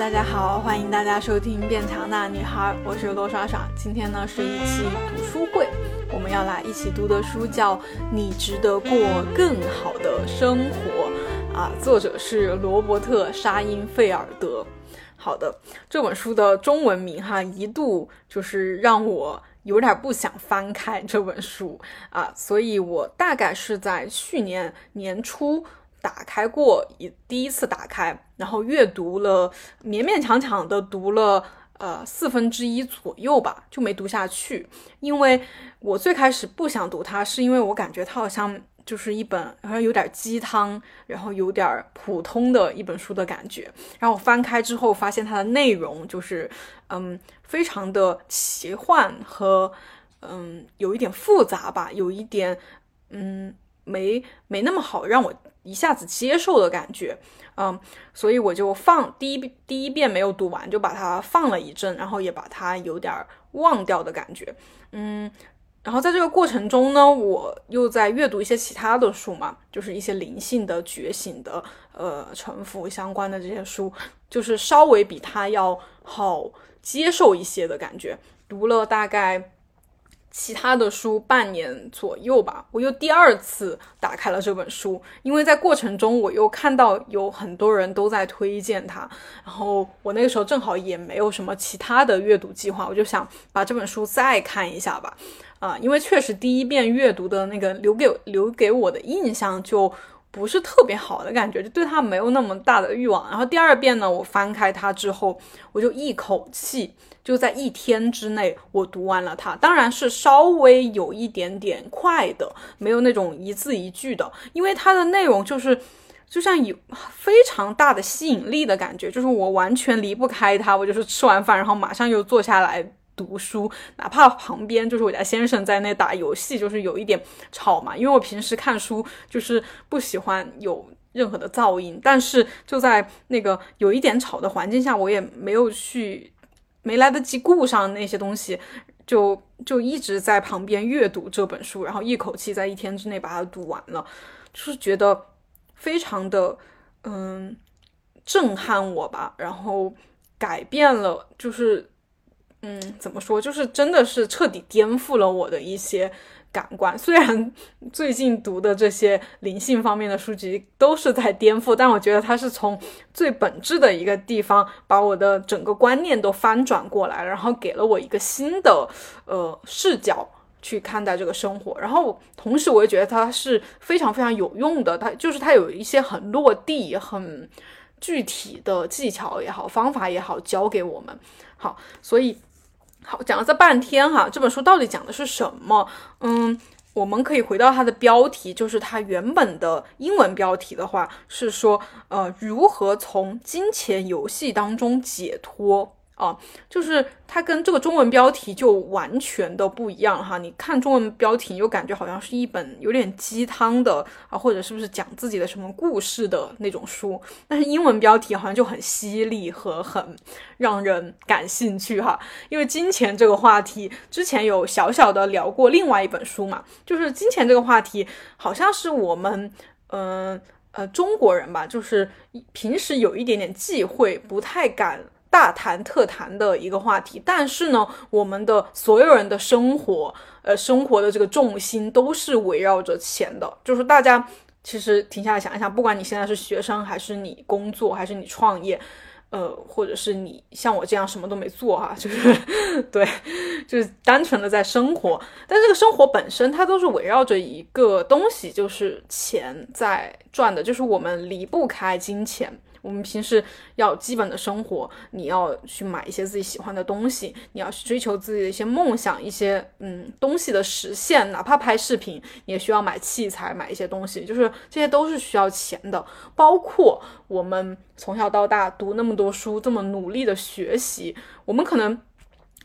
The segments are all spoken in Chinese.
大家好，欢迎大家收听《变强大女孩》，我是罗莎莎。今天呢是一期读书会，我们要来一起读的书叫《你值得过更好的生活》啊，作者是罗伯特·沙因费尔德。好的，这本书的中文名哈，一度就是让我有点不想翻开这本书啊，所以我大概是在去年年初。打开过一第一次打开，然后阅读了勉勉强强的读了呃四分之一左右吧，就没读下去。因为我最开始不想读它，是因为我感觉它好像就是一本好像有点鸡汤，然后有点普通的一本书的感觉。然后我翻开之后，发现它的内容就是嗯非常的奇幻和嗯有一点复杂吧，有一点嗯没没那么好让我。一下子接受的感觉，嗯，所以我就放第一第一遍没有读完，就把它放了一阵，然后也把它有点忘掉的感觉，嗯，然后在这个过程中呢，我又在阅读一些其他的书嘛，就是一些灵性的、觉醒的、呃，沉浮相关的这些书，就是稍微比它要好接受一些的感觉，读了大概。其他的书半年左右吧，我又第二次打开了这本书，因为在过程中我又看到有很多人都在推荐它，然后我那个时候正好也没有什么其他的阅读计划，我就想把这本书再看一下吧，啊，因为确实第一遍阅读的那个留给留给我的印象就。不是特别好的感觉，就对它没有那么大的欲望。然后第二遍呢，我翻开它之后，我就一口气就在一天之内我读完了它。当然是稍微有一点点快的，没有那种一字一句的，因为它的内容就是就像有非常大的吸引力的感觉，就是我完全离不开它。我就是吃完饭，然后马上又坐下来。读书，哪怕旁边就是我家先生在那打游戏，就是有一点吵嘛。因为我平时看书就是不喜欢有任何的噪音，但是就在那个有一点吵的环境下，我也没有去，没来得及顾上那些东西，就就一直在旁边阅读这本书，然后一口气在一天之内把它读完了，就是觉得非常的嗯震撼我吧，然后改变了就是。嗯，怎么说？就是真的是彻底颠覆了我的一些感官。虽然 最近读的这些灵性方面的书籍都是在颠覆，但我觉得它是从最本质的一个地方把我的整个观念都翻转过来，然后给了我一个新的呃视角去看待这个生活。然后同时，我也觉得它是非常非常有用的。它就是它有一些很落地、很具体的技巧也好、方法也好教给我们。好，所以。好，讲了这半天哈，这本书到底讲的是什么？嗯，我们可以回到它的标题，就是它原本的英文标题的话是说，呃，如何从金钱游戏当中解脱。啊，就是它跟这个中文标题就完全的不一样哈。你看中文标题，又感觉好像是一本有点鸡汤的啊，或者是不是讲自己的什么故事的那种书。但是英文标题好像就很犀利和很让人感兴趣哈。因为金钱这个话题，之前有小小的聊过另外一本书嘛，就是金钱这个话题，好像是我们嗯呃中国人吧，就是平时有一点点忌讳，不太敢。大谈特谈的一个话题，但是呢，我们的所有人的生活，呃，生活的这个重心都是围绕着钱的。就是大家其实停下来想一想，不管你现在是学生，还是你工作，还是你创业，呃，或者是你像我这样什么都没做哈，就是对，就是单纯的在生活。但这个生活本身，它都是围绕着一个东西，就是钱在转的，就是我们离不开金钱。我们平时要基本的生活，你要去买一些自己喜欢的东西，你要去追求自己的一些梦想，一些嗯东西的实现，哪怕拍视频也需要买器材，买一些东西，就是这些都是需要钱的。包括我们从小到大读那么多书，这么努力的学习，我们可能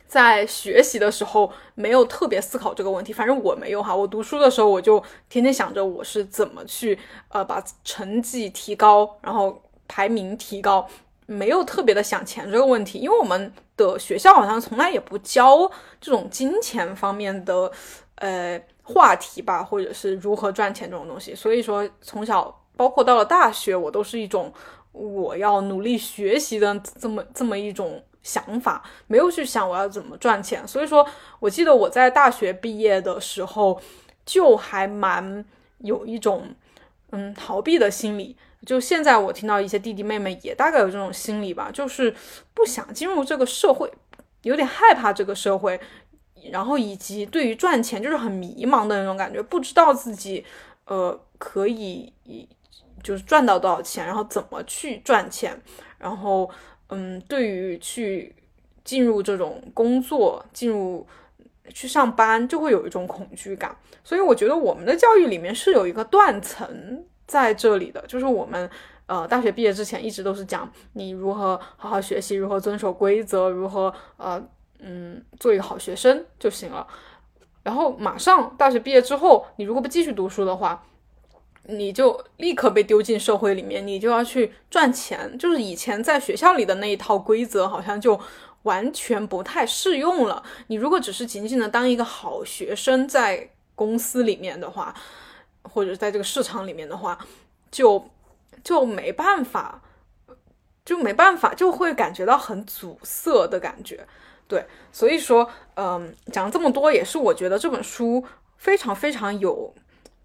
在学习的时候没有特别思考这个问题，反正我没有哈。我读书的时候，我就天天想着我是怎么去呃把成绩提高，然后。排名提高，没有特别的想钱这个问题，因为我们的学校好像从来也不教这种金钱方面的呃话题吧，或者是如何赚钱这种东西。所以说，从小包括到了大学，我都是一种我要努力学习的这么这么一种想法，没有去想我要怎么赚钱。所以说我记得我在大学毕业的时候，就还蛮有一种嗯逃避的心理。就现在我听到一些弟弟妹妹也大概有这种心理吧，就是不想进入这个社会，有点害怕这个社会，然后以及对于赚钱就是很迷茫的那种感觉，不知道自己呃可以就是赚到多少钱，然后怎么去赚钱，然后嗯，对于去进入这种工作，进入去上班，就会有一种恐惧感。所以我觉得我们的教育里面是有一个断层。在这里的就是我们，呃，大学毕业之前一直都是讲你如何好好学习，如何遵守规则，如何呃嗯做一个好学生就行了。然后马上大学毕业之后，你如果不继续读书的话，你就立刻被丢进社会里面，你就要去赚钱。就是以前在学校里的那一套规则，好像就完全不太适用了。你如果只是仅仅的当一个好学生，在公司里面的话。或者在这个市场里面的话，就就没办法，就没办法，就会感觉到很阻塞的感觉。对，所以说，嗯，讲这么多也是我觉得这本书非常非常有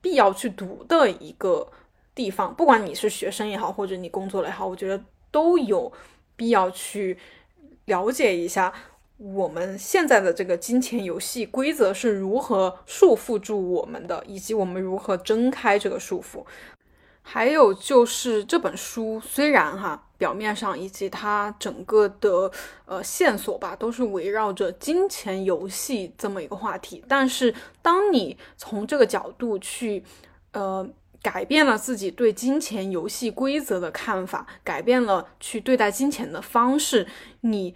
必要去读的一个地方。不管你是学生也好，或者你工作了也好，我觉得都有必要去了解一下。我们现在的这个金钱游戏规则是如何束缚住我们的，以及我们如何挣开这个束缚。还有就是这本书虽然哈表面上以及它整个的呃线索吧都是围绕着金钱游戏这么一个话题，但是当你从这个角度去呃改变了自己对金钱游戏规则的看法，改变了去对待金钱的方式，你。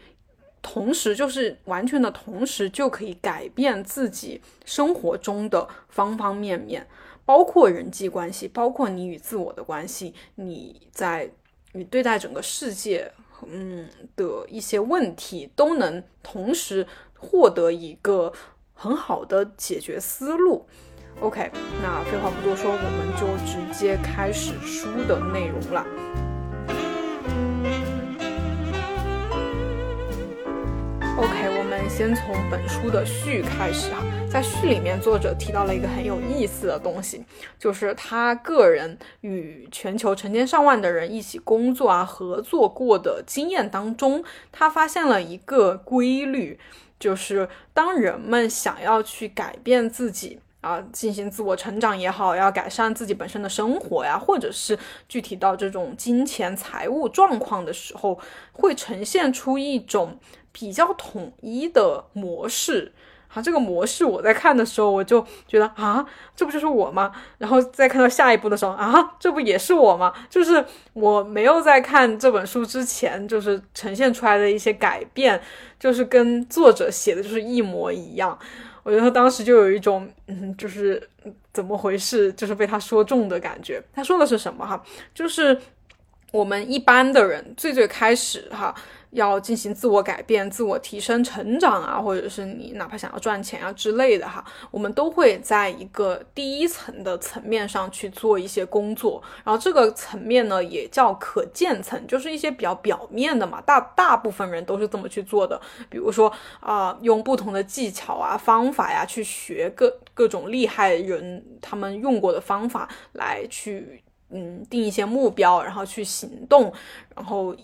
同时，就是完全的同时，就可以改变自己生活中的方方面面，包括人际关系，包括你与自我的关系，你在你对待整个世界，嗯的一些问题，都能同时获得一个很好的解决思路。OK，那废话不多说，我们就直接开始书的内容了。先从本书的序开始哈。在序里面，作者提到了一个很有意思的东西，就是他个人与全球成千上万的人一起工作啊、合作过的经验当中，他发现了一个规律，就是当人们想要去改变自己啊，进行自我成长也好，要改善自己本身的生活呀，或者是具体到这种金钱财务状况的时候，会呈现出一种。比较统一的模式，好，这个模式我在看的时候，我就觉得啊，这不就是我吗？然后再看到下一步的时候，啊，这不也是我吗？就是我没有在看这本书之前，就是呈现出来的一些改变，就是跟作者写的就是一模一样。我觉得当时就有一种，嗯，就是怎么回事，就是被他说中的感觉。他说的是什么？哈，就是我们一般的人最最开始哈。要进行自我改变、自我提升、成长啊，或者是你哪怕想要赚钱啊之类的哈，我们都会在一个第一层的层面上去做一些工作，然后这个层面呢也叫可见层，就是一些比较表面的嘛，大大部分人都是这么去做的，比如说啊，用不同的技巧啊、方法呀去学各各种厉害人他们用过的方法来去嗯定一些目标，然后去行动，然后。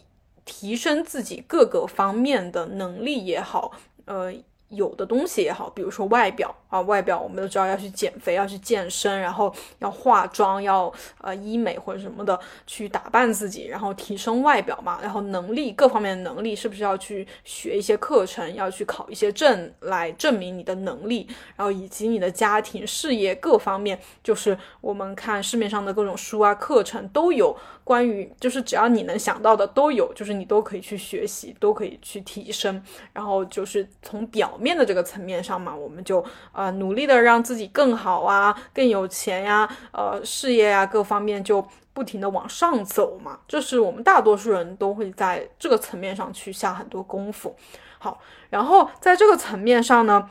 提升自己各个方面的能力也好，呃。有的东西也好，比如说外表啊，外表我们都知道要去减肥，要去健身，然后要化妆，要呃医美或者什么的去打扮自己，然后提升外表嘛。然后能力各方面的能力，是不是要去学一些课程，要去考一些证来证明你的能力？然后以及你的家庭、事业各方面，就是我们看市面上的各种书啊、课程都有关于，就是只要你能想到的都有，就是你都可以去学习，都可以去提升。然后就是从表。面的这个层面上嘛，我们就呃努力的让自己更好啊，更有钱呀，呃事业啊各方面就不停的往上走嘛，这是我们大多数人都会在这个层面上去下很多功夫。好，然后在这个层面上呢，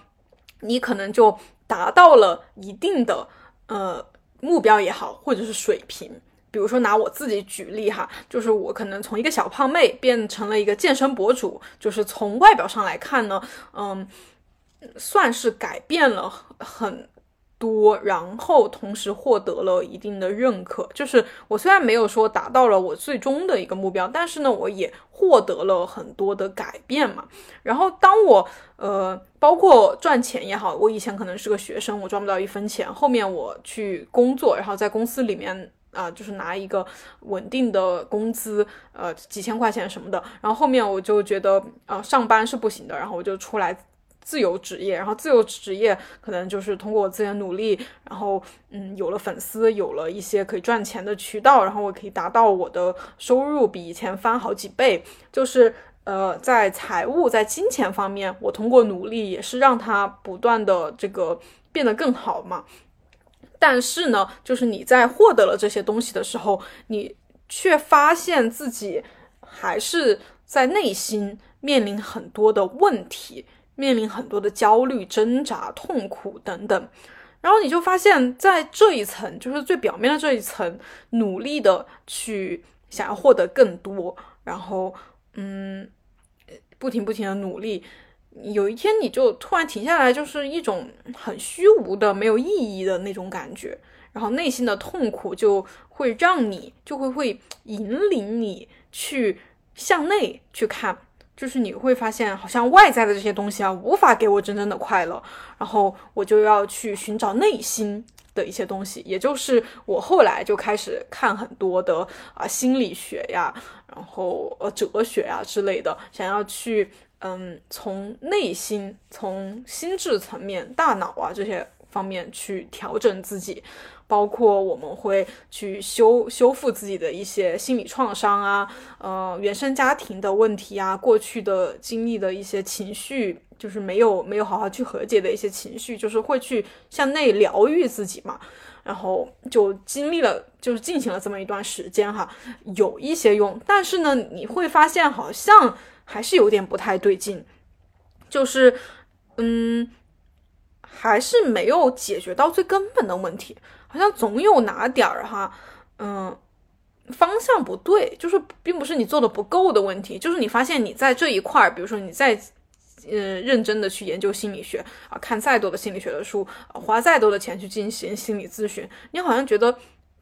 你可能就达到了一定的呃目标也好，或者是水平。比如说拿我自己举例哈，就是我可能从一个小胖妹变成了一个健身博主，就是从外表上来看呢，嗯，算是改变了很多，然后同时获得了一定的认可。就是我虽然没有说达到了我最终的一个目标，但是呢，我也获得了很多的改变嘛。然后当我呃，包括赚钱也好，我以前可能是个学生，我赚不到一分钱，后面我去工作，然后在公司里面。啊，就是拿一个稳定的工资，呃，几千块钱什么的。然后后面我就觉得，呃，上班是不行的，然后我就出来自由职业。然后自由职业可能就是通过我自己的努力，然后嗯，有了粉丝，有了一些可以赚钱的渠道，然后我可以达到我的收入比以前翻好几倍。就是呃，在财务在金钱方面，我通过努力也是让它不断的这个变得更好嘛。但是呢，就是你在获得了这些东西的时候，你却发现自己还是在内心面临很多的问题，面临很多的焦虑、挣扎、痛苦等等。然后你就发现，在这一层，就是最表面的这一层，努力的去想要获得更多，然后嗯，不停不停的努力。有一天你就突然停下来，就是一种很虚无的、没有意义的那种感觉，然后内心的痛苦就会让你就会会引领你去向内去看，就是你会发现好像外在的这些东西啊无法给我真正的快乐，然后我就要去寻找内心的一些东西，也就是我后来就开始看很多的啊心理学呀，然后呃哲学呀之类的，想要去。嗯，从内心、从心智层面、大脑啊这些方面去调整自己，包括我们会去修修复自己的一些心理创伤啊，呃，原生家庭的问题啊，过去的经历的一些情绪，就是没有没有好好去和解的一些情绪，就是会去向内疗愈自己嘛。然后就经历了，就是进行了这么一段时间哈，有一些用，但是呢，你会发现好像。还是有点不太对劲，就是，嗯，还是没有解决到最根本的问题，好像总有哪点儿哈，嗯，方向不对，就是并不是你做的不够的问题，就是你发现你在这一块儿，比如说你在，嗯，认真的去研究心理学啊，看再多的心理学的书，花再多的钱去进行心理咨询，你好像觉得。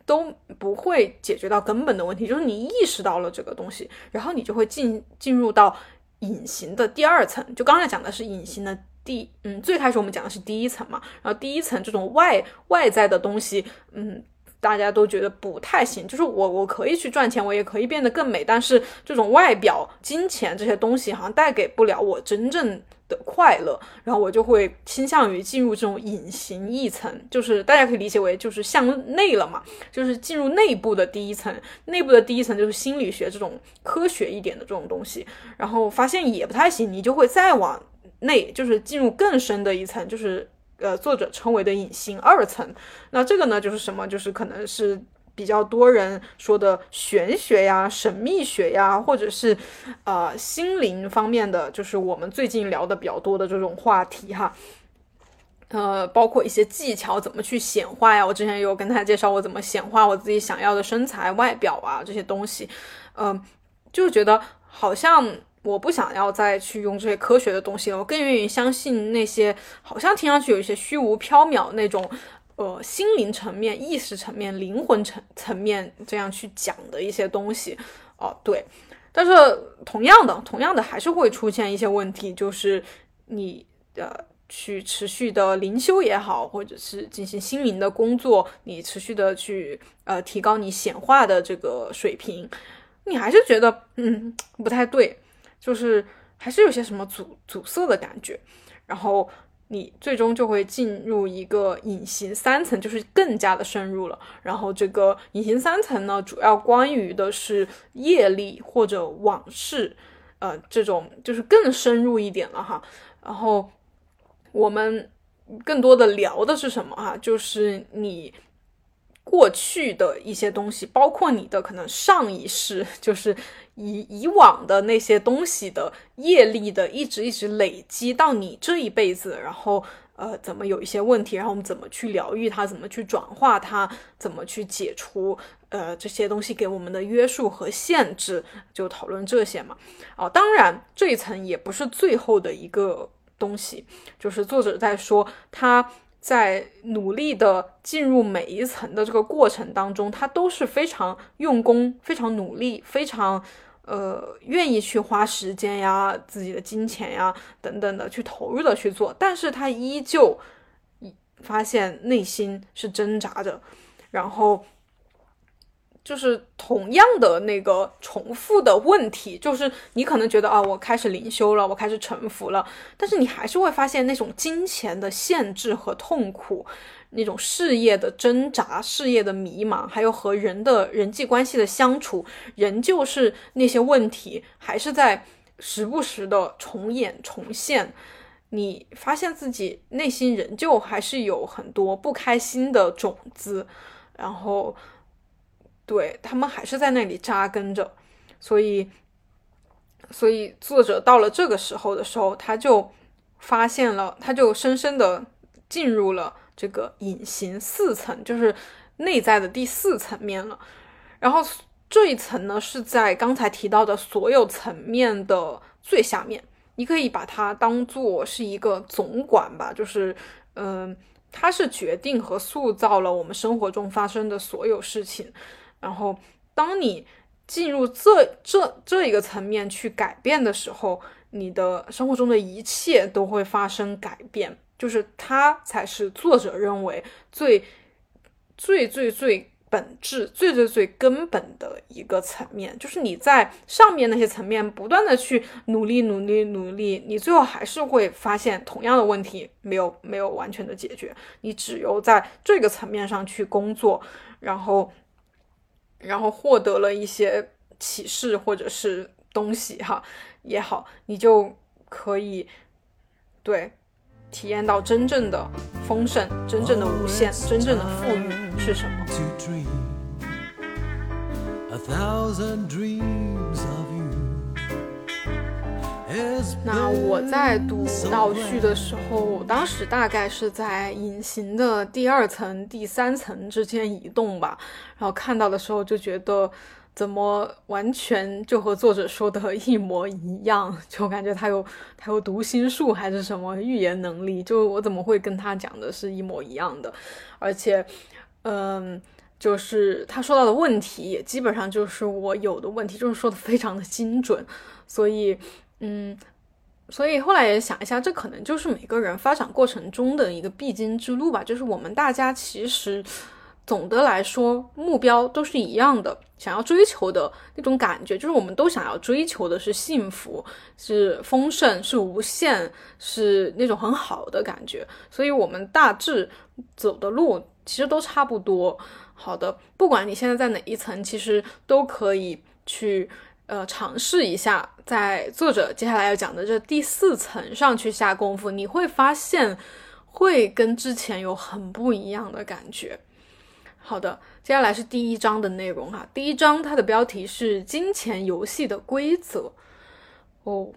都不会解决到根本的问题，就是你意识到了这个东西，然后你就会进进入到隐形的第二层。就刚才讲的是隐形的第，嗯，最开始我们讲的是第一层嘛，然后第一层这种外外在的东西，嗯，大家都觉得不太行。就是我我可以去赚钱，我也可以变得更美，但是这种外表、金钱这些东西好像带给不了我真正。的快乐，然后我就会倾向于进入这种隐形一层，就是大家可以理解为就是向内了嘛，就是进入内部的第一层，内部的第一层就是心理学这种科学一点的这种东西，然后发现也不太行，你就会再往内，就是进入更深的一层，就是呃作者称为的隐形二层，那这个呢就是什么，就是可能是。比较多人说的玄学呀、神秘学呀，或者是呃心灵方面的，就是我们最近聊的比较多的这种话题哈。呃，包括一些技巧，怎么去显化呀？我之前有跟他介绍我怎么显化我自己想要的身材、外表啊这些东西。嗯，就觉得好像我不想要再去用这些科学的东西了，我更愿意相信那些好像听上去有一些虚无缥缈那种。呃，心灵层面、意识层面、灵魂层层面这样去讲的一些东西，哦，对，但是同样的，同样的还是会出现一些问题，就是你呃去持续的灵修也好，或者是进行心灵的工作，你持续的去呃提高你显化的这个水平，你还是觉得嗯不太对，就是还是有些什么阻阻塞的感觉，然后。你最终就会进入一个隐形三层，就是更加的深入了。然后这个隐形三层呢，主要关于的是业力或者往事，呃，这种就是更深入一点了哈。然后我们更多的聊的是什么哈？就是你。过去的一些东西，包括你的可能上一世，就是以以往的那些东西的业力的，一直一直累积到你这一辈子，然后呃，怎么有一些问题，然后我们怎么去疗愈它，怎么去转化它，怎么去解除呃这些东西给我们的约束和限制，就讨论这些嘛。哦，当然这一层也不是最后的一个东西，就是作者在说他。在努力的进入每一层的这个过程当中，他都是非常用功、非常努力、非常呃愿意去花时间呀、自己的金钱呀等等的去投入的去做，但是他依旧发现内心是挣扎着，然后。就是同样的那个重复的问题，就是你可能觉得啊，我开始灵修了，我开始臣服了，但是你还是会发现那种金钱的限制和痛苦，那种事业的挣扎、事业的迷茫，还有和人的人际关系的相处，仍旧是那些问题，还是在时不时的重演重现。你发现自己内心仍旧还是有很多不开心的种子，然后。对他们还是在那里扎根着，所以，所以作者到了这个时候的时候，他就发现了，他就深深的进入了这个隐形四层，就是内在的第四层面了。然后这一层呢，是在刚才提到的所有层面的最下面，你可以把它当做是一个总管吧，就是，嗯，它是决定和塑造了我们生活中发生的所有事情。然后，当你进入这这这一个层面去改变的时候，你的生活中的一切都会发生改变。就是它才是作者认为最最最最本质、最最最根本的一个层面。就是你在上面那些层面不断的去努力、努力、努力，你最后还是会发现同样的问题没有没有完全的解决。你只有在这个层面上去工作，然后。然后获得了一些启示或者是东西哈也好，你就可以对体验到真正的丰盛、真正的无限、真正的富裕是什么。那我在读倒叙的时候，当时大概是在隐形的第二层、第三层之间移动吧。然后看到的时候就觉得，怎么完全就和作者说的一模一样？就感觉他有他有读心术还是什么预言能力？就我怎么会跟他讲的是一模一样的？而且，嗯，就是他说到的问题也基本上就是我有的问题，就是说的非常的精准，所以。嗯，所以后来也想一下，这可能就是每个人发展过程中的一个必经之路吧。就是我们大家其实总的来说目标都是一样的，想要追求的那种感觉，就是我们都想要追求的是幸福，是丰盛，是无限，是那种很好的感觉。所以我们大致走的路其实都差不多。好的，不管你现在在哪一层，其实都可以去。呃，尝试一下，在作者接下来要讲的这第四层上去下功夫，你会发现会跟之前有很不一样的感觉。好的，接下来是第一章的内容哈。第一章它的标题是“金钱游戏的规则”。哦，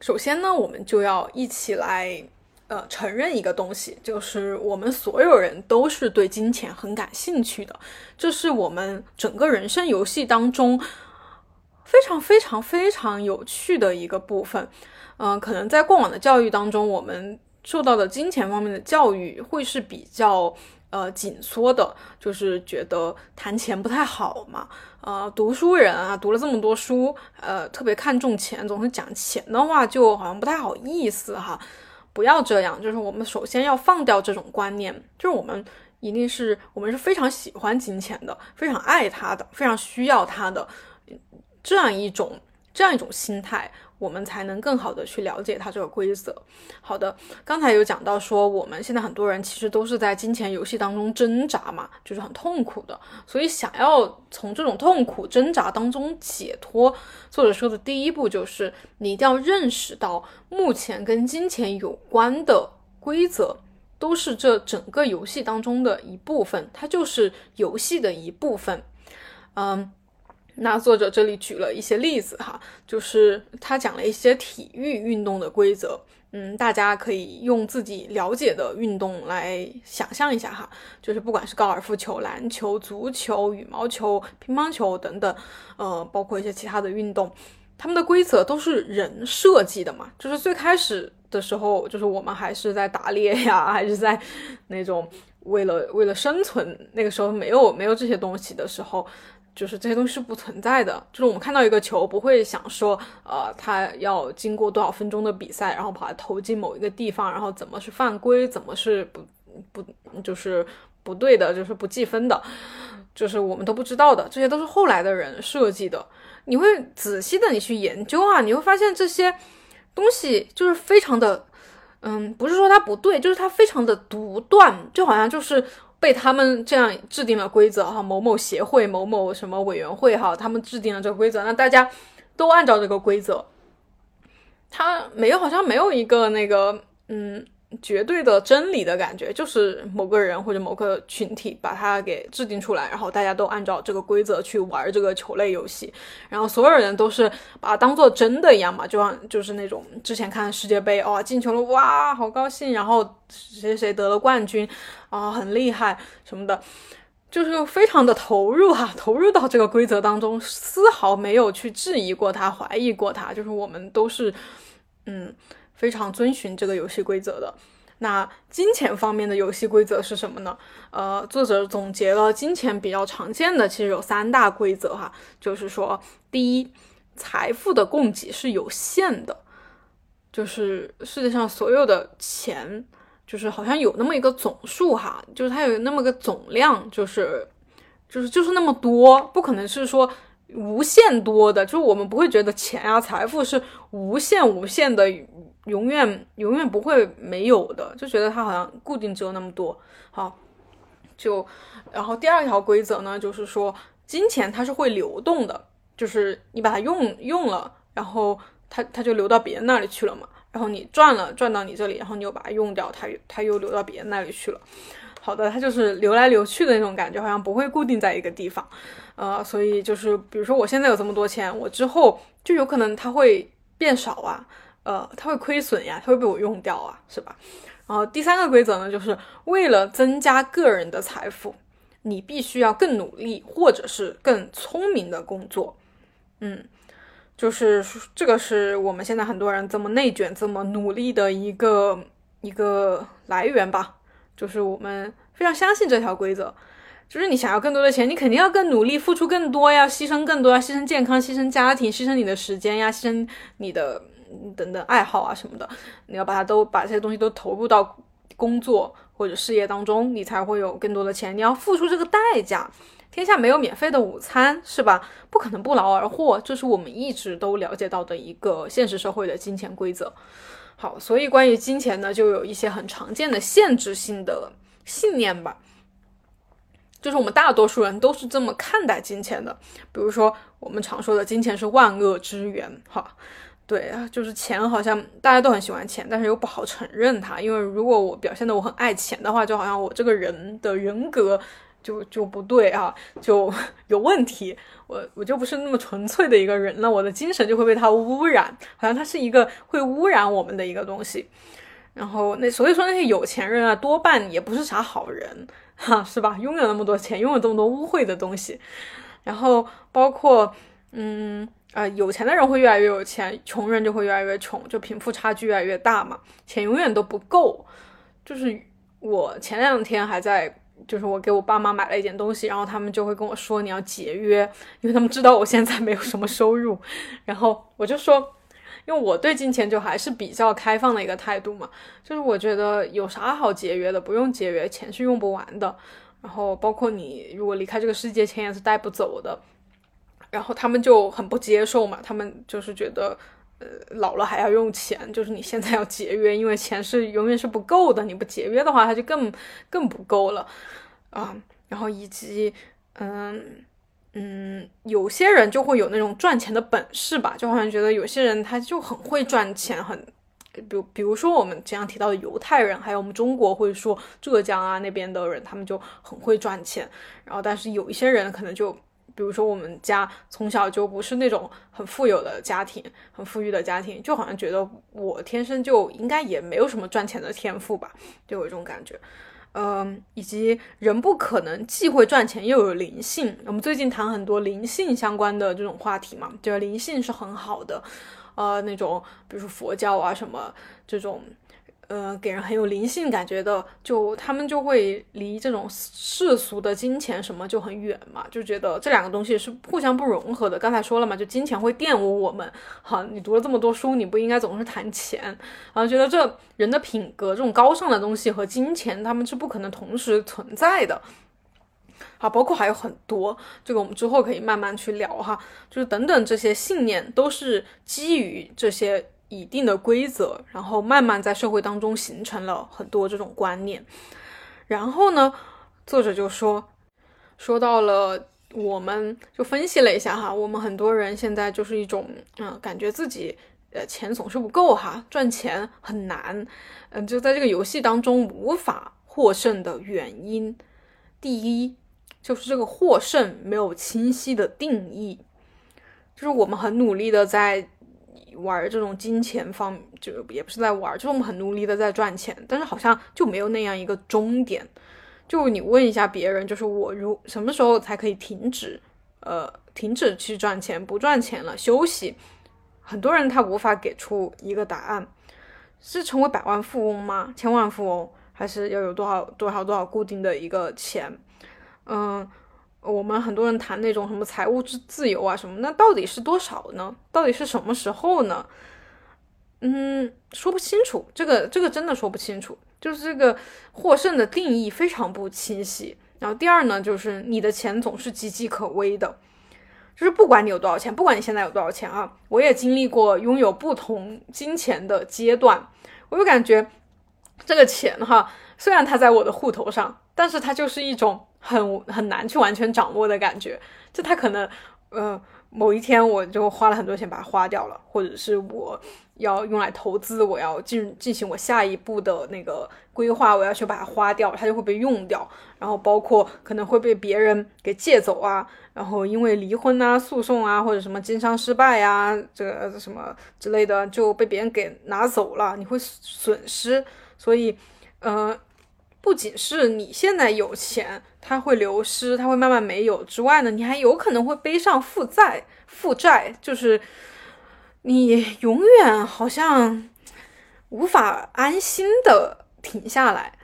首先呢，我们就要一起来呃承认一个东西，就是我们所有人都是对金钱很感兴趣的，这是我们整个人生游戏当中。非常非常非常有趣的一个部分，嗯，可能在过往的教育当中，我们受到的金钱方面的教育会是比较呃紧缩的，就是觉得谈钱不太好嘛，呃，读书人啊，读了这么多书，呃，特别看重钱，总是讲钱的话，就好像不太好意思哈，不要这样，就是我们首先要放掉这种观念，就是我们一定是我们是非常喜欢金钱的，非常爱它的，非常需要它的。这样一种这样一种心态，我们才能更好的去了解它这个规则。好的，刚才有讲到说，我们现在很多人其实都是在金钱游戏当中挣扎嘛，就是很痛苦的。所以想要从这种痛苦挣扎当中解脱，作者说的第一步就是你一定要认识到，目前跟金钱有关的规则都是这整个游戏当中的一部分，它就是游戏的一部分。嗯。那作者这里举了一些例子哈，就是他讲了一些体育运动的规则。嗯，大家可以用自己了解的运动来想象一下哈，就是不管是高尔夫球、篮球、足球、羽毛球、乒乓球等等，呃，包括一些其他的运动，他们的规则都是人设计的嘛。就是最开始的时候，就是我们还是在打猎呀，还是在那种为了为了生存，那个时候没有没有这些东西的时候。就是这些东西是不存在的，就是我们看到一个球，不会想说，呃，他要经过多少分钟的比赛，然后把它投进某一个地方，然后怎么是犯规，怎么是不不就是不对的，就是不计分的，就是我们都不知道的，这些都是后来的人设计的。你会仔细的你去研究啊，你会发现这些东西就是非常的，嗯，不是说它不对，就是它非常的独断，就好像就是。被他们这样制定了规则哈，某某协会、某某什么委员会哈，他们制定了这个规则，那大家都按照这个规则，他没有好像没有一个那个嗯。绝对的真理的感觉，就是某个人或者某个群体把它给制定出来，然后大家都按照这个规则去玩这个球类游戏，然后所有人都是把它当做真的一样嘛，就像就是那种之前看世界杯哦进球了哇好高兴，然后谁谁得了冠军啊很厉害什么的，就是非常的投入哈，投入到这个规则当中，丝毫没有去质疑过它，怀疑过它，就是我们都是嗯。非常遵循这个游戏规则的。那金钱方面的游戏规则是什么呢？呃，作者总结了金钱比较常见的，其实有三大规则哈，就是说，第一，财富的供给是有限的，就是世界上所有的钱，就是好像有那么一个总数哈，就是它有那么个总量，就是就是就是那么多，不可能是说无限多的，就是我们不会觉得钱啊财富是无限无限的。永远永远不会没有的，就觉得它好像固定只有那么多。好，就然后第二条规则呢，就是说金钱它是会流动的，就是你把它用用了，然后它它就流到别人那里去了嘛。然后你赚了赚到你这里，然后你又把它用掉，它它又流到别人那里去了。好的，它就是流来流去的那种感觉，好像不会固定在一个地方。呃，所以就是比如说我现在有这么多钱，我之后就有可能它会变少啊。呃，它会亏损呀，它会被我用掉啊，是吧？然后第三个规则呢，就是为了增加个人的财富，你必须要更努力，或者是更聪明的工作。嗯，就是这个是我们现在很多人这么内卷、这么努力的一个一个来源吧。就是我们非常相信这条规则，就是你想要更多的钱，你肯定要更努力，付出更多呀，牺牲更多，要牺牲健康，牺牲家庭，牺牲你的时间呀，牺牲你的。等等爱好啊什么的，你要把它都把这些东西都投入到工作或者事业当中，你才会有更多的钱。你要付出这个代价，天下没有免费的午餐，是吧？不可能不劳而获，这是我们一直都了解到的一个现实社会的金钱规则。好，所以关于金钱呢，就有一些很常见的限制性的信念吧，就是我们大多数人都是这么看待金钱的。比如说，我们常说的金钱是万恶之源，哈。对啊，就是钱，好像大家都很喜欢钱，但是又不好承认它。因为如果我表现的我很爱钱的话，就好像我这个人的人格就就不对啊，就 有问题。我我就不是那么纯粹的一个人，那我的精神就会被它污染，好像它是一个会污染我们的一个东西。然后那所以说那些有钱人啊，多半也不是啥好人哈，是吧？拥有那么多钱，拥有这么多污秽的东西，然后包括嗯。啊，有钱的人会越来越有钱，穷人就会越来越穷，就贫富差距越来越大嘛，钱永远都不够。就是我前两天还在，就是我给我爸妈买了一点东西，然后他们就会跟我说你要节约，因为他们知道我现在没有什么收入。然后我就说，因为我对金钱就还是比较开放的一个态度嘛，就是我觉得有啥好节约的，不用节约，钱是用不完的。然后包括你如果离开这个世界，钱也是带不走的。然后他们就很不接受嘛，他们就是觉得，呃，老了还要用钱，就是你现在要节约，因为钱是永远是不够的，你不节约的话，它就更更不够了，啊，然后以及，嗯嗯，有些人就会有那种赚钱的本事吧，就好像觉得有些人他就很会赚钱，很，比比如说我们经常提到的犹太人，还有我们中国会说浙江啊那边的人，他们就很会赚钱，然后但是有一些人可能就。比如说我们家从小就不是那种很富有的家庭，很富裕的家庭，就好像觉得我天生就应该也没有什么赚钱的天赋吧，就有一种感觉。嗯，以及人不可能既会赚钱又有灵性。我们最近谈很多灵性相关的这种话题嘛，就是灵性是很好的，呃，那种比如说佛教啊什么这种。呃，给人很有灵性感觉的，就他们就会离这种世俗的金钱什么就很远嘛，就觉得这两个东西是互相不融合的。刚才说了嘛，就金钱会玷污我们。好，你读了这么多书，你不应该总是谈钱，然后觉得这人的品格这种高尚的东西和金钱他们是不可能同时存在的。好，包括还有很多，这个我们之后可以慢慢去聊哈，就是等等这些信念都是基于这些。一定的规则，然后慢慢在社会当中形成了很多这种观念。然后呢，作者就说，说到了，我们就分析了一下哈，我们很多人现在就是一种，嗯，感觉自己呃钱总是不够哈，赚钱很难，嗯，就在这个游戏当中无法获胜的原因，第一就是这个获胜没有清晰的定义，就是我们很努力的在。玩这种金钱方，就也不是在玩，就是我们很努力的在赚钱，但是好像就没有那样一个终点。就你问一下别人，就是我如什么时候才可以停止，呃，停止去赚钱，不赚钱了，休息。很多人他无法给出一个答案，是成为百万富翁吗？千万富翁，还是要有多少多少多少固定的一个钱？嗯。我们很多人谈那种什么财务自自由啊什么，那到底是多少呢？到底是什么时候呢？嗯，说不清楚，这个这个真的说不清楚，就是这个获胜的定义非常不清晰。然后第二呢，就是你的钱总是岌岌可危的，就是不管你有多少钱，不管你现在有多少钱啊，我也经历过拥有不同金钱的阶段，我就感觉这个钱哈，虽然它在我的户头上，但是它就是一种。很很难去完全掌握的感觉，就他可能，呃，某一天我就花了很多钱把它花掉了，或者是我要用来投资，我要进进行我下一步的那个规划，我要去把它花掉，它就会被用掉，然后包括可能会被别人给借走啊，然后因为离婚啊、诉讼啊或者什么经商失败呀，这个什么之类的就被别人给拿走了，你会损失，所以，呃。不仅是你现在有钱，它会流失，它会慢慢没有之外呢，你还有可能会背上负债，负债就是你永远好像无法安心的停下来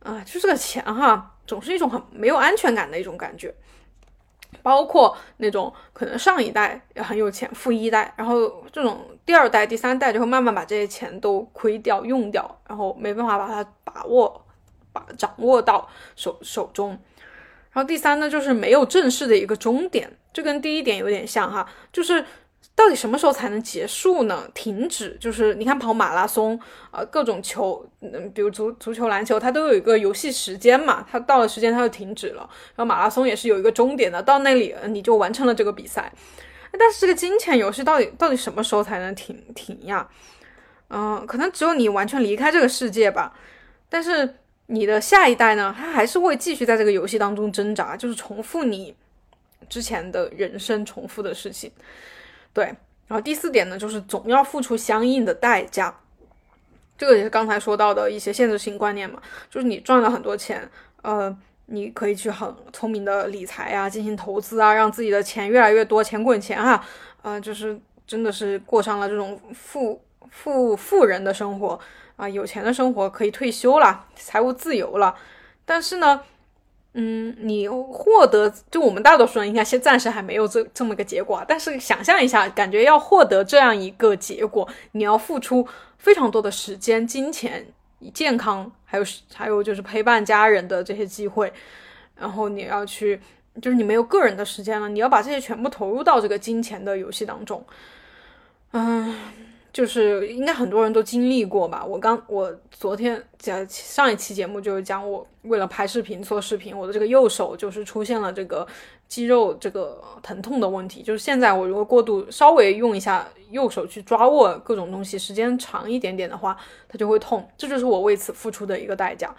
啊，就这个钱哈，总是一种很没有安全感的一种感觉。包括那种可能上一代也很有钱，富一代，然后这种第二代、第三代就会慢慢把这些钱都亏掉、用掉，然后没办法把它把握。把掌握到手手中，然后第三呢，就是没有正式的一个终点，这跟第一点有点像哈，就是到底什么时候才能结束呢？停止，就是你看跑马拉松，呃，各种球，嗯，比如足足球、篮球，它都有一个游戏时间嘛，它到了时间它就停止了，然后马拉松也是有一个终点的，到那里你就完成了这个比赛。但是这个金钱游戏到底到底什么时候才能停停呀？嗯，可能只有你完全离开这个世界吧，但是。你的下一代呢？他还是会继续在这个游戏当中挣扎，就是重复你之前的人生重复的事情。对，然后第四点呢，就是总要付出相应的代价。这个也是刚才说到的一些限制性观念嘛，就是你赚了很多钱，呃，你可以去很聪明的理财啊，进行投资啊，让自己的钱越来越多，钱滚钱哈，呃，就是真的是过上了这种富富富人的生活。啊，有钱的生活可以退休了，财务自由了。但是呢，嗯，你获得就我们大多数人应该先暂时还没有这这么个结果。但是想象一下，感觉要获得这样一个结果，你要付出非常多的时间、金钱、健康，还有还有就是陪伴家人的这些机会。然后你要去，就是你没有个人的时间了，你要把这些全部投入到这个金钱的游戏当中。嗯。就是应该很多人都经历过吧。我刚我昨天讲上一期节目就是讲我为了拍视频做视频，我的这个右手就是出现了这个肌肉这个疼痛的问题。就是现在我如果过度稍微用一下右手去抓握各种东西，时间长一点点的话，它就会痛。这就是我为此付出的一个代价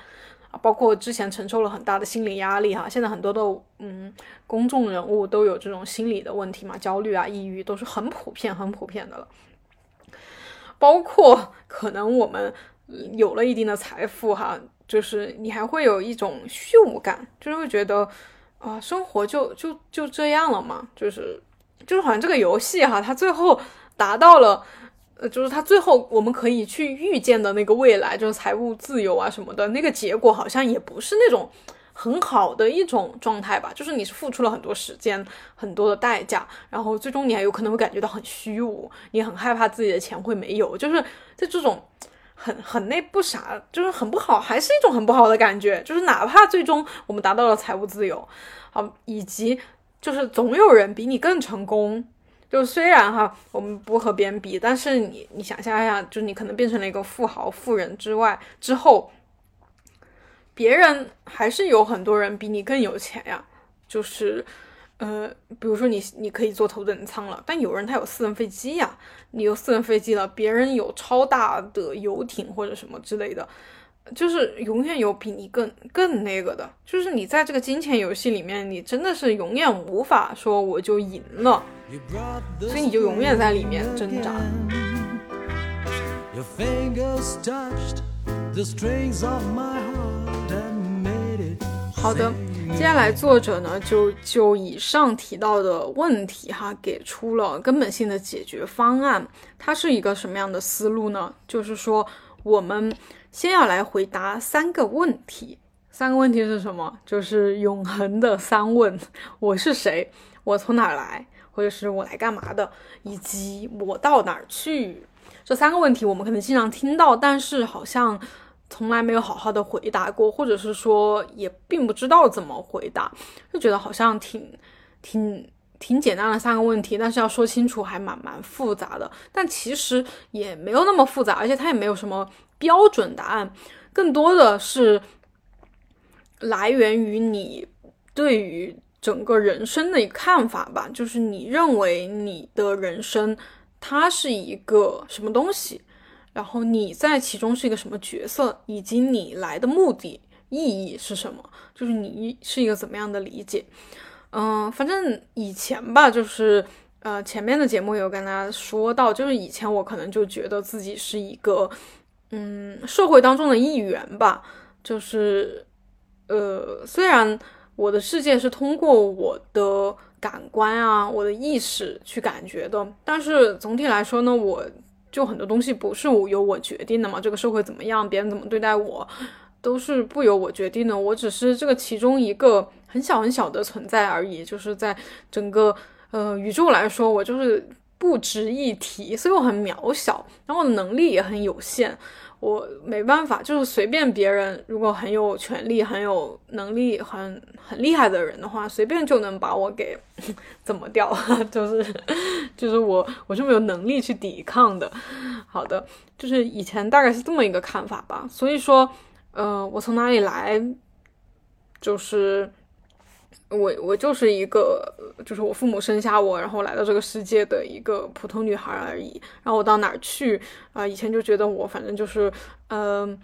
啊包括之前承受了很大的心理压力哈，现在很多的嗯公众人物都有这种心理的问题嘛，焦虑啊、抑郁都是很普遍、很普遍的了。包括 可能我们有了一定的财富哈，就是你还会有一种虚无感，就是会觉得啊，生活就就就这样了嘛，就是就是好像这个游戏哈，它最后达到了。呃，就是他最后我们可以去预见的那个未来，就是财务自由啊什么的，那个结果好像也不是那种很好的一种状态吧。就是你是付出了很多时间、很多的代价，然后最终你还有可能会感觉到很虚无，你很害怕自己的钱会没有，就是在这种很很那不啥，就是很不好，还是一种很不好的感觉。就是哪怕最终我们达到了财务自由，好，以及就是总有人比你更成功。就虽然哈，我们不和别人比，但是你你想象一下，就你可能变成了一个富豪富人之外之后，别人还是有很多人比你更有钱呀。就是，呃，比如说你你可以坐头等舱了，但有人他有私人飞机呀，你有私人飞机了，别人有超大的游艇或者什么之类的。就是永远有比你更更那个的，就是你在这个金钱游戏里面，你真的是永远无法说我就赢了，所以你就永远在里面挣扎。好的，接下来作者呢就就以上提到的问题哈，给出了根本性的解决方案。它是一个什么样的思路呢？就是说我们。先要来回答三个问题，三个问题是什么？就是永恒的三问：我是谁？我从哪来？或者是我来干嘛的？以及我到哪儿去？这三个问题我们可能经常听到，但是好像从来没有好好的回答过，或者是说也并不知道怎么回答，就觉得好像挺挺挺简单的三个问题，但是要说清楚还蛮蛮复杂的。但其实也没有那么复杂，而且它也没有什么。标准答案更多的是来源于你对于整个人生的一个看法吧，就是你认为你的人生它是一个什么东西，然后你在其中是一个什么角色，以及你来的目的意义是什么，就是你是一个怎么样的理解。嗯，反正以前吧，就是呃前面的节目有跟大家说到，就是以前我可能就觉得自己是一个。嗯，社会当中的一员吧，就是，呃，虽然我的世界是通过我的感官啊，我的意识去感觉的，但是总体来说呢，我就很多东西不是我由我决定的嘛。这个社会怎么样，别人怎么对待我，都是不由我决定的。我只是这个其中一个很小很小的存在而已，就是在整个呃宇宙来说，我就是不值一提，所以我很渺小，然后我的能力也很有限。我没办法，就是随便别人，如果很有权利、很有能力、很很厉害的人的话，随便就能把我给 怎么掉，就是就是我我是没有能力去抵抗的。好的，就是以前大概是这么一个看法吧。所以说，呃，我从哪里来，就是。我我就是一个，就是我父母生下我，然后来到这个世界的一个普通女孩而已。然后我到哪儿去啊？以前就觉得我反正就是，嗯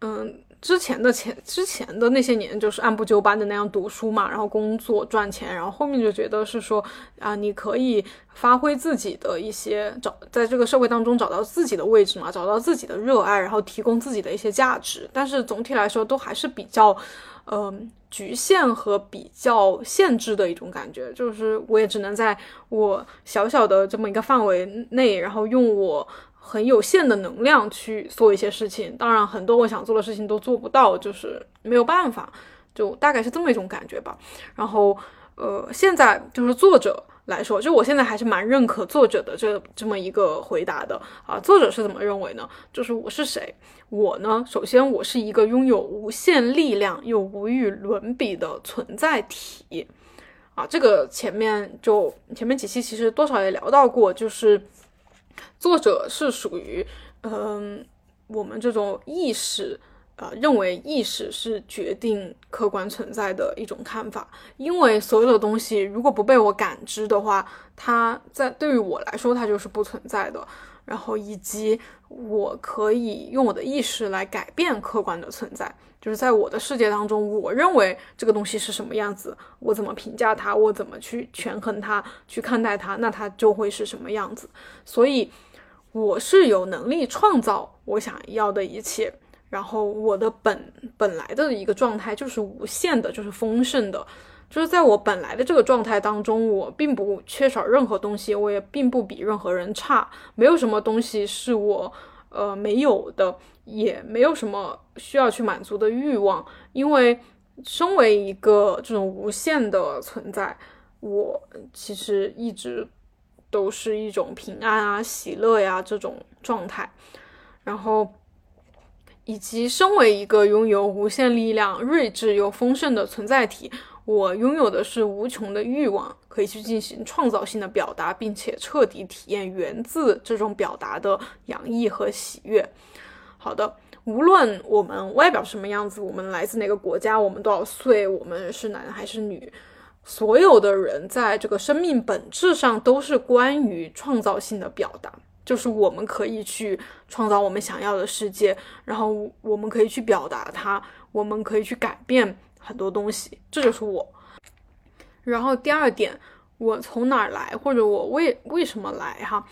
嗯，之前的前之前的那些年就是按部就班的那样读书嘛，然后工作赚钱。然后后面就觉得是说啊，你可以发挥自己的一些找在这个社会当中找到自己的位置嘛，找到自己的热爱，然后提供自己的一些价值。但是总体来说都还是比较，嗯。局限和比较限制的一种感觉，就是我也只能在我小小的这么一个范围内，然后用我很有限的能量去做一些事情。当然，很多我想做的事情都做不到，就是没有办法，就大概是这么一种感觉吧。然后，呃，现在就是作者。来说，就我现在还是蛮认可作者的这这么一个回答的啊。作者是怎么认为呢？就是我是谁？我呢，首先我是一个拥有无限力量又无与伦比的存在体啊。这个前面就前面几期其实多少也聊到过，就是作者是属于嗯我们这种意识。呃，认为意识是决定客观存在的一种看法，因为所有的东西如果不被我感知的话，它在对于我来说它就是不存在的。然后以及我可以用我的意识来改变客观的存在，就是在我的世界当中，我认为这个东西是什么样子，我怎么评价它，我怎么去权衡它，去看待它，那它就会是什么样子。所以我是有能力创造我想要的一切，然后我的本本来的一个状态就是无限的，就是丰盛的，就是在我本来的这个状态当中，我并不缺少任何东西，我也并不比任何人差，没有什么东西是我呃没有的。也没有什么需要去满足的欲望，因为身为一个这种无限的存在，我其实一直都是一种平安啊、喜乐呀这种状态。然后，以及身为一个拥有无限力量、睿智又丰盛的存在体，我拥有的是无穷的欲望，可以去进行创造性的表达，并且彻底体验源自这种表达的洋溢和喜悦。好的，无论我们外表什么样子，我们来自哪个国家，我们多少岁，我们是男还是女，所有的人在这个生命本质上都是关于创造性的表达，就是我们可以去创造我们想要的世界，然后我们可以去表达它，我们可以去改变很多东西，这就是我。然后第二点，我从哪儿来，或者我为为什么来哈？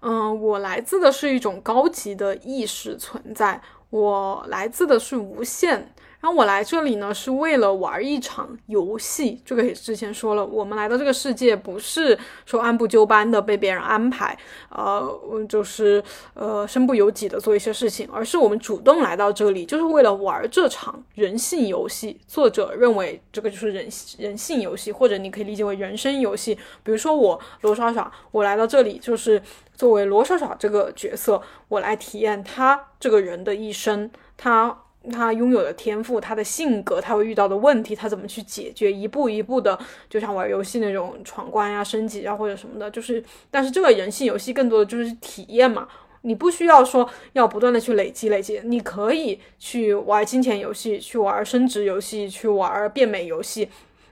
嗯，我来自的是一种高级的意识存在，我来自的是无限。然后我来这里呢，是为了玩一场游戏。这个也之前说了，我们来到这个世界不是说按部就班的被别人安排，呃，就是呃身不由己的做一些事情，而是我们主动来到这里，就是为了玩这场人性游戏。作者认为这个就是人人性游戏，或者你可以理解为人生游戏。比如说我罗莎莎，我来到这里就是作为罗莎莎这个角色，我来体验他这个人的一生，他。他拥有的天赋，他的性格，他会遇到的问题，他怎么去解决，一步一步的，就像玩游戏那种闯关呀、升级啊或者什么的，就是，但是这个人性游戏更多的就是体验嘛，你不需要说要不断的去累积累积，你可以去玩金钱游戏，去玩升值游戏，去玩变美游戏，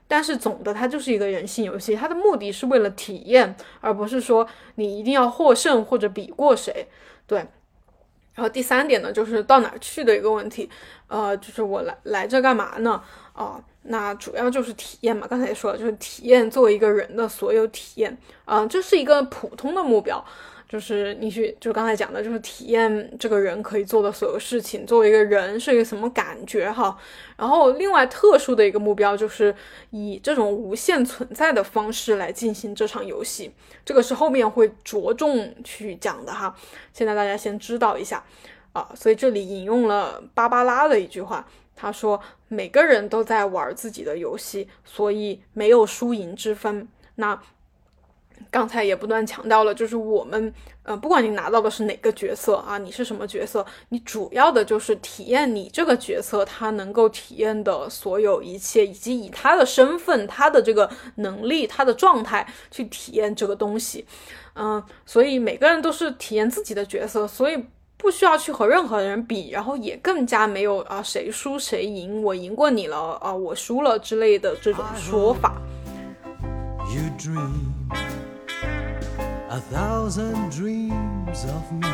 但是总的它就是一个人性游戏，它的目的是为了体验，而不是说你一定要获胜或者比过谁，对。然后第三点呢，就是到哪去的一个问题，呃，就是我来来这干嘛呢？啊，那主要就是体验嘛。刚才也说了，就是体验作为一个人的所有体验，啊，这是一个普通的目标。就是你去，就是刚才讲的，就是体验这个人可以做的所有事情，作为一个人是一个什么感觉哈。然后另外特殊的一个目标就是以这种无限存在的方式来进行这场游戏，这个是后面会着重去讲的哈。现在大家先知道一下啊。所以这里引用了芭芭拉的一句话，他说：“每个人都在玩自己的游戏，所以没有输赢之分。”那。刚才也不断强调了，就是我们，呃，不管你拿到的是哪个角色啊，你是什么角色，你主要的就是体验你这个角色他能够体验的所有一切，以及以他的身份、他的这个能力、他的状态去体验这个东西。嗯，所以每个人都是体验自己的角色，所以不需要去和任何人比，然后也更加没有啊谁输谁赢，我赢过你了啊，我输了之类的这种说法。A thousand dreams of me.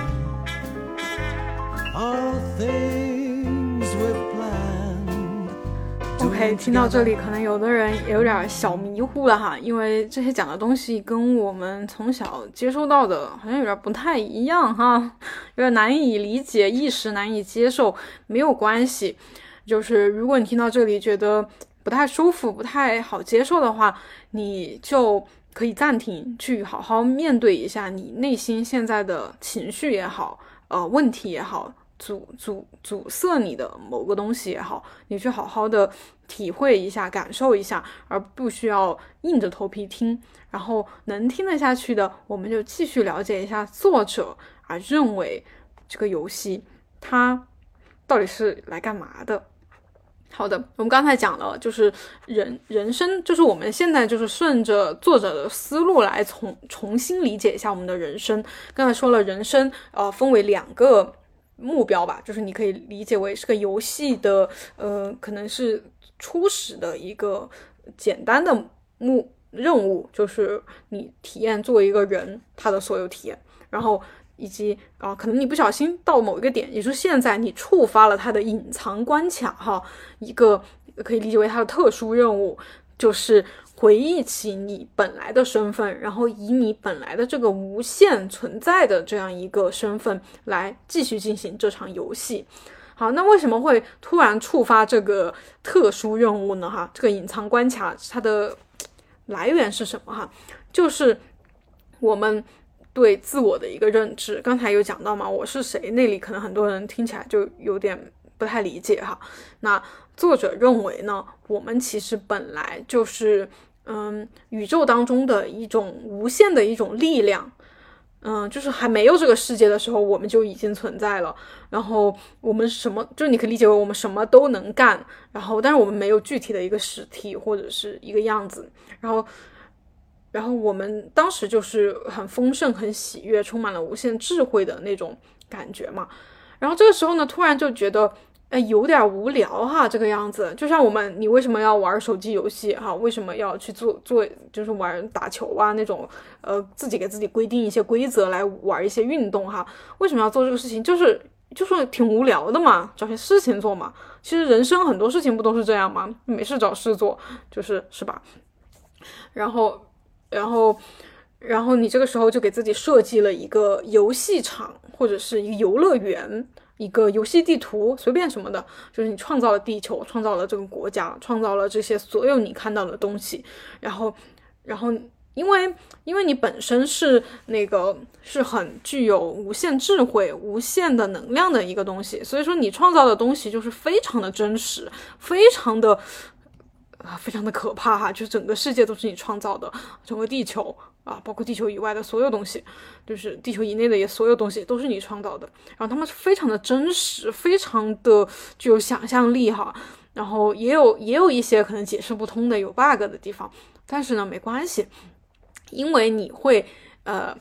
All things we planned. Ok 听到这里可能有的人也有点小迷糊了哈因为这些讲的东西跟我们从小接收到的好像有点不太一样哈有点难以理解一时难以接受没有关系。就是如果你听到这里觉得不太舒服不太好接受的话你就可以暂停，去好好面对一下你内心现在的情绪也好，呃，问题也好，阻阻阻塞你的某个东西也好，你去好好的体会一下，感受一下，而不需要硬着头皮听。然后能听得下去的，我们就继续了解一下作者啊认为这个游戏它到底是来干嘛的。好的，我们刚才讲了，就是人人生，就是我们现在就是顺着作者的思路来重重新理解一下我们的人生。刚才说了，人生呃分为两个目标吧，就是你可以理解为是个游戏的，呃，可能是初始的一个简单的目任务，就是你体验作为一个人他的所有体验，然后。以及啊，可能你不小心到某一个点，也就是现在你触发了它的隐藏关卡哈，一个可以理解为它的特殊任务，就是回忆起你本来的身份，然后以你本来的这个无限存在的这样一个身份来继续进行这场游戏。好，那为什么会突然触发这个特殊任务呢？哈，这个隐藏关卡它的来源是什么？哈，就是我们。对自我的一个认知，刚才有讲到嘛，我是谁？那里可能很多人听起来就有点不太理解哈。那作者认为呢，我们其实本来就是，嗯，宇宙当中的一种无限的一种力量，嗯，就是还没有这个世界的时候，我们就已经存在了。然后我们什么，就你可以理解为我们什么都能干。然后，但是我们没有具体的一个实体或者是一个样子。然后。然后我们当时就是很丰盛、很喜悦、充满了无限智慧的那种感觉嘛。然后这个时候呢，突然就觉得，哎，有点无聊哈，这个样子。就像我们，你为什么要玩手机游戏哈？为什么要去做做，就是玩打球啊那种，呃，自己给自己规定一些规则来玩一些运动哈？为什么要做这个事情？就是就是挺无聊的嘛，找些事情做嘛。其实人生很多事情不都是这样吗？没事找事做，就是是吧？然后。然后，然后你这个时候就给自己设计了一个游戏场，或者是一个游乐园，一个游戏地图，随便什么的，就是你创造了地球，创造了这个国家，创造了这些所有你看到的东西。然后，然后，因为因为你本身是那个是很具有无限智慧、无限的能量的一个东西，所以说你创造的东西就是非常的真实，非常的。啊，非常的可怕哈！就是整个世界都是你创造的，整个地球啊，包括地球以外的所有东西，就是地球以内的也所有东西都是你创造的。然后他们是非常的真实，非常的具有想象力哈。然后也有也有一些可能解释不通的有 bug 的地方，但是呢没关系，因为你会呃。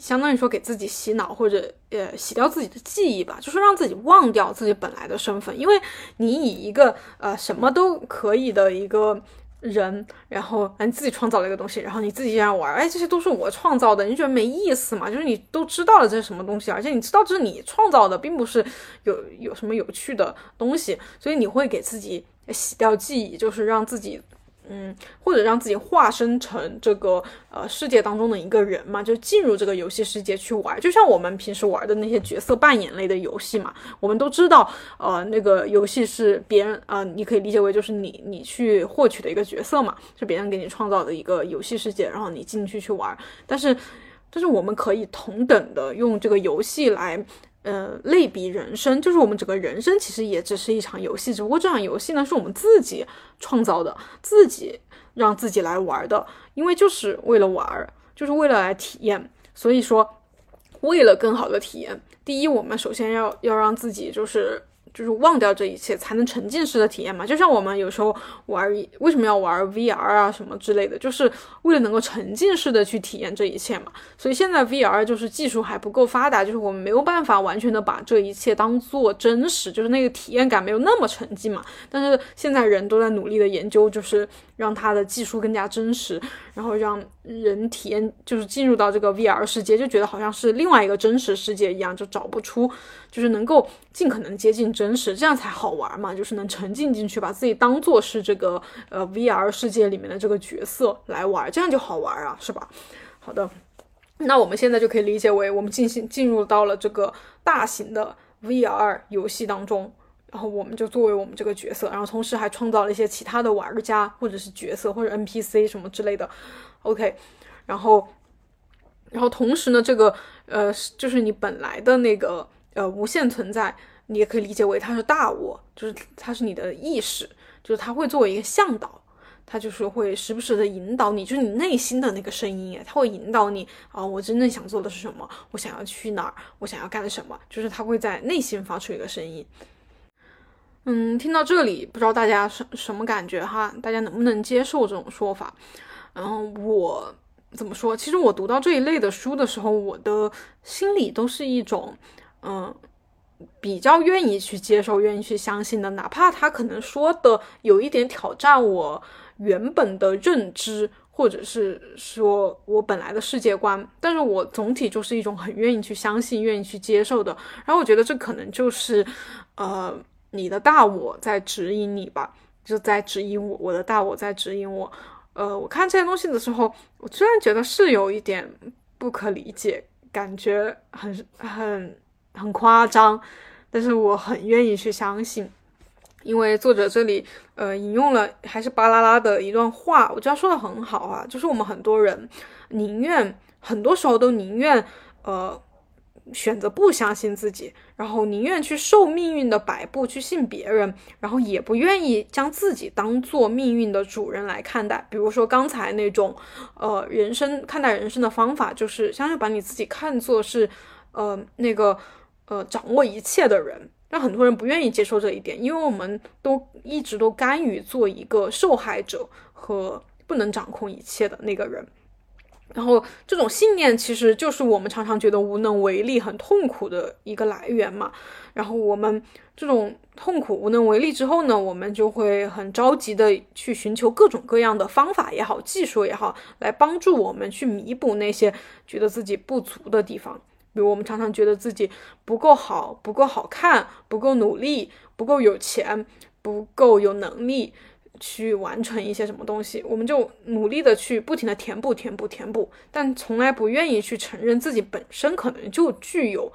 相当于说给自己洗脑或者呃洗掉自己的记忆吧，就是让自己忘掉自己本来的身份，因为你以一个呃什么都可以的一个人，然后你自己创造了一个东西，然后你自己这样玩，哎，这些都是我创造的，你觉得没意思嘛？就是你都知道了这是什么东西，而且你知道这是你创造的，并不是有有什么有趣的东西，所以你会给自己洗掉记忆，就是让自己。嗯，或者让自己化身成这个呃世界当中的一个人嘛，就进入这个游戏世界去玩，就像我们平时玩的那些角色扮演类的游戏嘛。我们都知道，呃，那个游戏是别人啊，你可以理解为就是你你去获取的一个角色嘛，是别人给你创造的一个游戏世界，然后你进去去玩。但是，但是我们可以同等的用这个游戏来。呃，类比人生，就是我们整个人生其实也只是一场游戏，只不过这场游戏呢是我们自己创造的，自己让自己来玩的，因为就是为了玩，就是为了来体验。所以说，为了更好的体验，第一，我们首先要要让自己就是。就是忘掉这一切，才能沉浸式的体验嘛。就像我们有时候玩，为什么要玩 VR 啊什么之类的，就是为了能够沉浸式的去体验这一切嘛。所以现在 VR 就是技术还不够发达，就是我们没有办法完全的把这一切当做真实，就是那个体验感没有那么沉浸嘛。但是现在人都在努力的研究，就是让它的技术更加真实，然后让人体验，就是进入到这个 VR 世界，就觉得好像是另外一个真实世界一样，就找不出，就是能够尽可能接近。真实，这样才好玩嘛，就是能沉浸进去，把自己当做是这个呃 VR 世界里面的这个角色来玩，这样就好玩啊，是吧？好的，那我们现在就可以理解为我们进行进入到了这个大型的 VR 游戏当中，然后我们就作为我们这个角色，然后同时还创造了一些其他的玩家或者是角色或者 NPC 什么之类的，OK，然后然后同时呢，这个呃就是你本来的那个呃无限存在。你也可以理解为它是大我，就是它是你的意识，就是它会作为一个向导，它就是会时不时的引导你，就是你内心的那个声音，它会引导你啊，我真正想做的是什么，我想要去哪儿，我想要干什么，就是它会在内心发出一个声音。嗯，听到这里，不知道大家什什么感觉哈？大家能不能接受这种说法？然后，我怎么说？其实我读到这一类的书的时候，我的心里都是一种嗯。比较愿意去接受、愿意去相信的，哪怕他可能说的有一点挑战我原本的认知，或者是说我本来的世界观，但是我总体就是一种很愿意去相信、愿意去接受的。然后我觉得这可能就是，呃，你的大我在指引你吧，就在指引我，我的大我在指引我。呃，我看这些东西的时候，我虽然觉得是有一点不可理解，感觉很很很夸张，但是我很愿意去相信，因为作者这里呃引用了还是巴啦啦的一段话，我觉得说的很好啊，就是我们很多人宁愿很多时候都宁愿呃。选择不相信自己，然后宁愿去受命运的摆布，去信别人，然后也不愿意将自己当做命运的主人来看待。比如说刚才那种，呃，人生看待人生的方法，就是相当于把你自己看作是，呃，那个，呃，掌握一切的人。但很多人不愿意接受这一点，因为我们都一直都甘于做一个受害者和不能掌控一切的那个人。然后这种信念其实就是我们常常觉得无能为力、很痛苦的一个来源嘛。然后我们这种痛苦、无能为力之后呢，我们就会很着急的去寻求各种各样的方法也好、技术也好，来帮助我们去弥补那些觉得自己不足的地方。比如我们常常觉得自己不够好、不够好看、不够努力、不够有钱、不够有能力。去完成一些什么东西，我们就努力的去不停的填补、填补、填补，但从来不愿意去承认自己本身可能就具有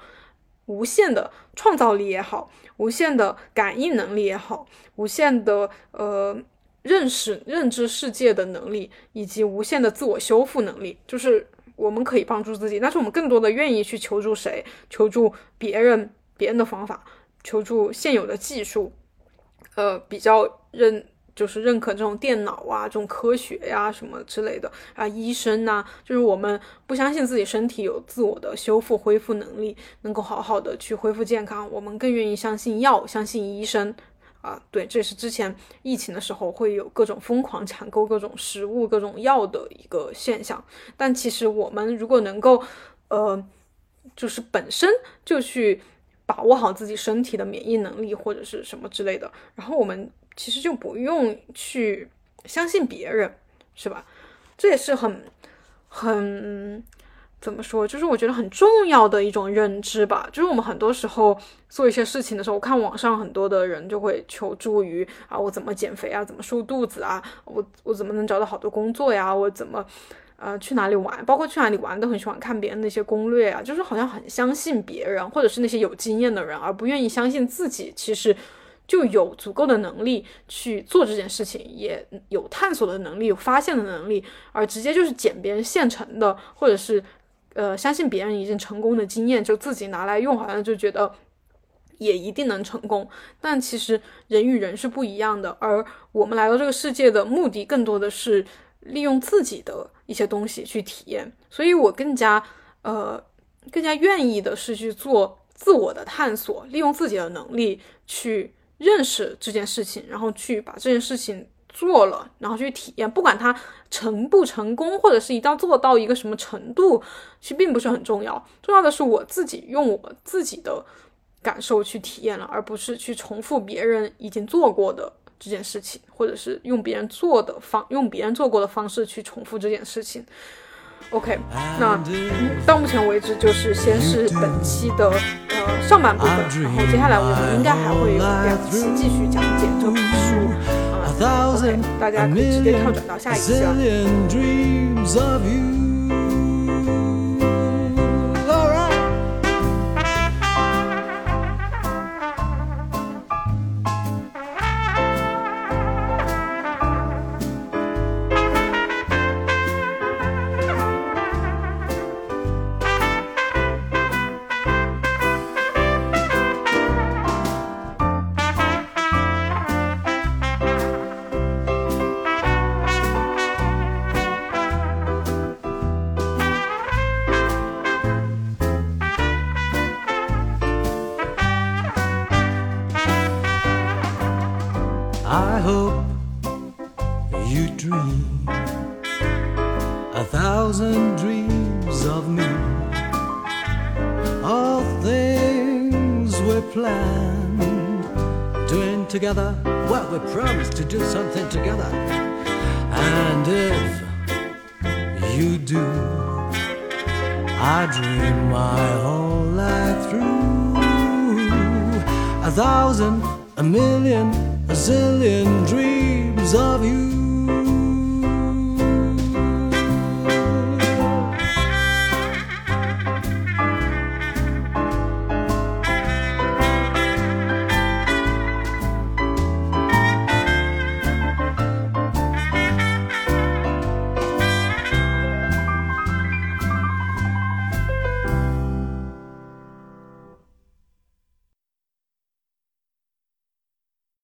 无限的创造力也好，无限的感应能力也好，无限的呃认识、认知世界的能力，以及无限的自我修复能力，就是我们可以帮助自己，但是我们更多的愿意去求助谁？求助别人、别人的方法，求助现有的技术，呃，比较认。就是认可这种电脑啊，这种科学呀什么之类的啊，医生呐，就是我们不相信自己身体有自我的修复恢复能力，能够好好的去恢复健康，我们更愿意相信药，相信医生啊。对，这是之前疫情的时候会有各种疯狂抢购各种食物、各种药的一个现象。但其实我们如果能够，呃，就是本身就去把握好自己身体的免疫能力或者是什么之类的，然后我们。其实就不用去相信别人，是吧？这也是很很怎么说？就是我觉得很重要的一种认知吧。就是我们很多时候做一些事情的时候，我看网上很多的人就会求助于啊，我怎么减肥啊？怎么瘦肚子啊？我我怎么能找到好多工作呀？我怎么呃去哪里玩？包括去哪里玩都很喜欢看别人那些攻略啊，就是好像很相信别人，或者是那些有经验的人，而不愿意相信自己。其实。就有足够的能力去做这件事情，也有探索的能力，有发现的能力，而直接就是捡别人现成的，或者是，呃，相信别人已经成功的经验，就自己拿来用，好像就觉得也一定能成功。但其实人与人是不一样的，而我们来到这个世界的目的，更多的是利用自己的一些东西去体验。所以我更加，呃，更加愿意的是去做自我的探索，利用自己的能力去。认识这件事情，然后去把这件事情做了，然后去体验，不管它成不成功，或者是一定做到一个什么程度，其实并不是很重要。重要的是我自己用我自己的感受去体验了，而不是去重复别人已经做过的这件事情，或者是用别人做的方用别人做过的方式去重复这件事情。OK，那到目前为止就是先是本期的呃上半部分，然后接下来我们应该还会有两期继续讲解这本书，啊，OK，大家可以直接跳转到下一期了。Together. Well, we promised to do something together. And if you do. I dream my whole life through. A thousand, a million, a zillion dreams of you.